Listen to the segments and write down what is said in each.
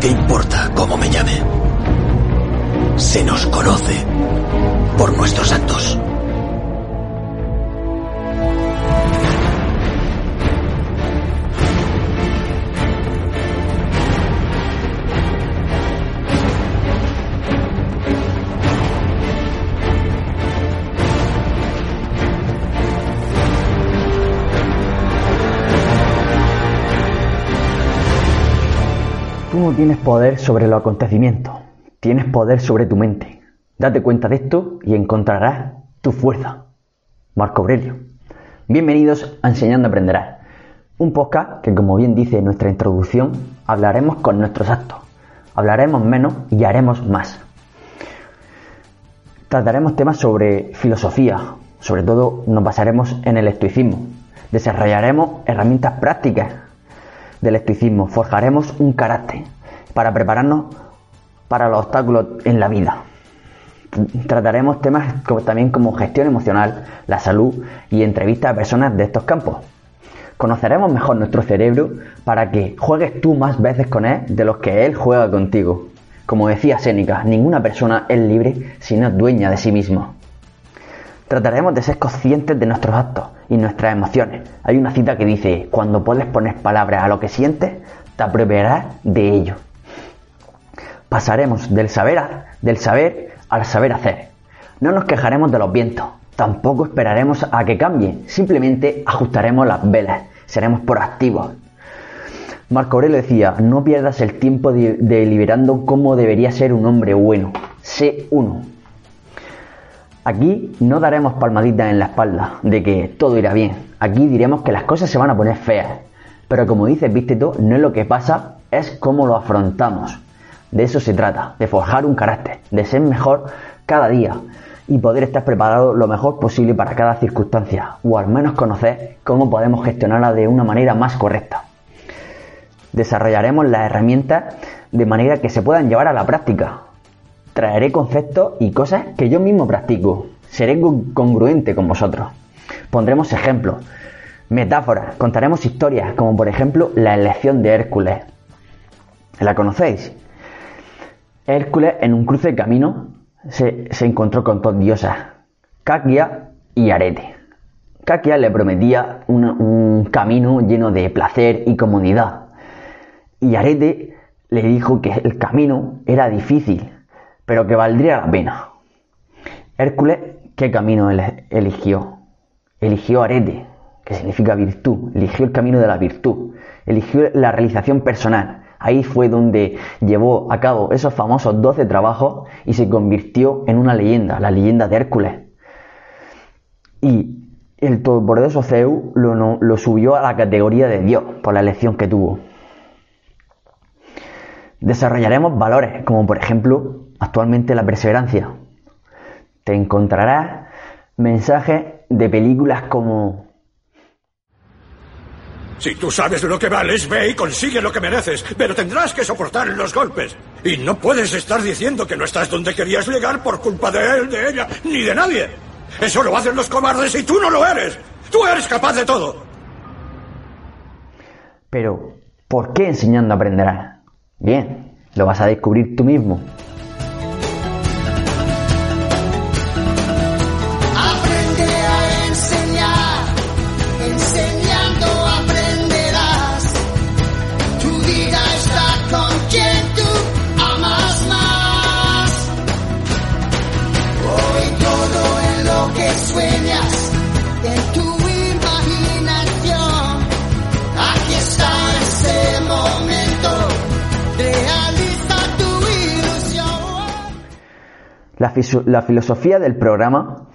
¿Qué importa cómo me llame? Se nos conoce por nuestros actos. Tú no tienes poder sobre los acontecimientos, tienes poder sobre tu mente. Date cuenta de esto y encontrarás tu fuerza. Marco Aurelio. Bienvenidos a Enseñando Aprenderás, un podcast que como bien dice nuestra introducción, hablaremos con nuestros actos. Hablaremos menos y haremos más. Trataremos temas sobre filosofía, sobre todo nos basaremos en el estoicismo. Desarrollaremos herramientas prácticas del estoicismo, forjaremos un carácter para prepararnos para los obstáculos en la vida. Trataremos temas como, también como gestión emocional, la salud y entrevistas a personas de estos campos. Conoceremos mejor nuestro cerebro para que juegues tú más veces con él de los que él juega contigo. Como decía Séneca, ninguna persona es libre si no es dueña de sí mismo. Trataremos de ser conscientes de nuestros actos y nuestras emociones. Hay una cita que dice, cuando puedes poner palabras a lo que sientes, te apropiarás de ello. Pasaremos del saber, del saber al saber hacer. No nos quejaremos de los vientos, tampoco esperaremos a que cambien, simplemente ajustaremos las velas, seremos proactivos. Marco Aurelio decía, no pierdas el tiempo deliberando cómo debería ser un hombre bueno, sé uno. Aquí no daremos palmaditas en la espalda de que todo irá bien. Aquí diremos que las cosas se van a poner feas. Pero como dice Vícteto, no es lo que pasa, es cómo lo afrontamos. De eso se trata, de forjar un carácter, de ser mejor cada día y poder estar preparado lo mejor posible para cada circunstancia, o al menos conocer cómo podemos gestionarla de una manera más correcta. Desarrollaremos las herramientas de manera que se puedan llevar a la práctica, Traeré conceptos y cosas que yo mismo practico. Seré congruente con vosotros. Pondremos ejemplos, metáforas, contaremos historias, como por ejemplo la elección de Hércules. ¿La conocéis? Hércules en un cruce de camino se, encontró con dos diosas, Caquia y Arete. Caquia le prometía un camino lleno de placer y comodidad. Y Arete le dijo que el camino era difícil, pero que valdría la pena. Hércules, ¿qué camino eligió? Eligió arete, que significa virtud, eligió el camino de la virtud, eligió la realización personal. Ahí fue donde llevó a cabo esos famosos 12 trabajos y se convirtió en una leyenda, la leyenda de Hércules. Y el todopoderoso Zeus lo, lo subió a la categoría de Dios por la elección que tuvo. Desarrollaremos valores como por ejemplo actualmente la perseverancia. Te encontrarás mensajes de películas como... Si tú sabes lo que vales, ve y consigue lo que mereces, pero tendrás que soportar los golpes. Y no puedes estar diciendo que no estás donde querías llegar por culpa de él, de ella, ni de nadie. Eso lo hacen los cobardes y tú no lo eres. Tú eres capaz de todo. Pero, ¿por qué enseñando aprenderás? Bien, lo vas a descubrir tú mismo. La, filosofía del programa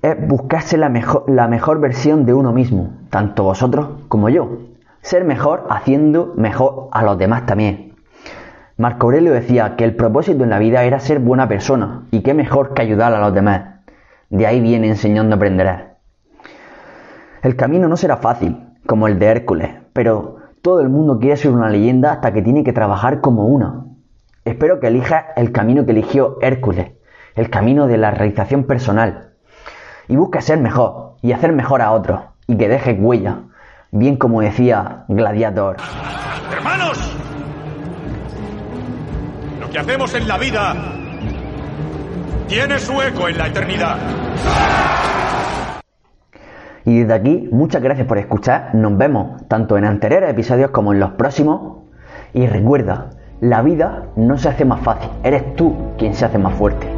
es buscarse la mejor, la mejor versión de uno mismo, tanto vosotros como yo. ser mejor haciendo mejor a los demás también. Marco Aurelio decía que el propósito en la vida era ser buena persona y qué mejor que ayudar a los demás. De ahí viene enseñando aprender. El camino no será fácil, como el de Hércules, pero todo el mundo quiere ser una leyenda hasta que tiene que trabajar como una. Espero que elijas el camino que eligió Hércules, el camino de la realización personal, y busque ser mejor y hacer mejor a otros, y que deje huella, bien como decía Gladiator. Hermanos, lo que hacemos en la vida tiene su eco en la eternidad. Y desde aquí, muchas gracias por escuchar. Nos vemos tanto en anteriores episodios como en los próximos. Y recuerda, la vida no se hace más fácil, eres tú quien se hace más fuerte.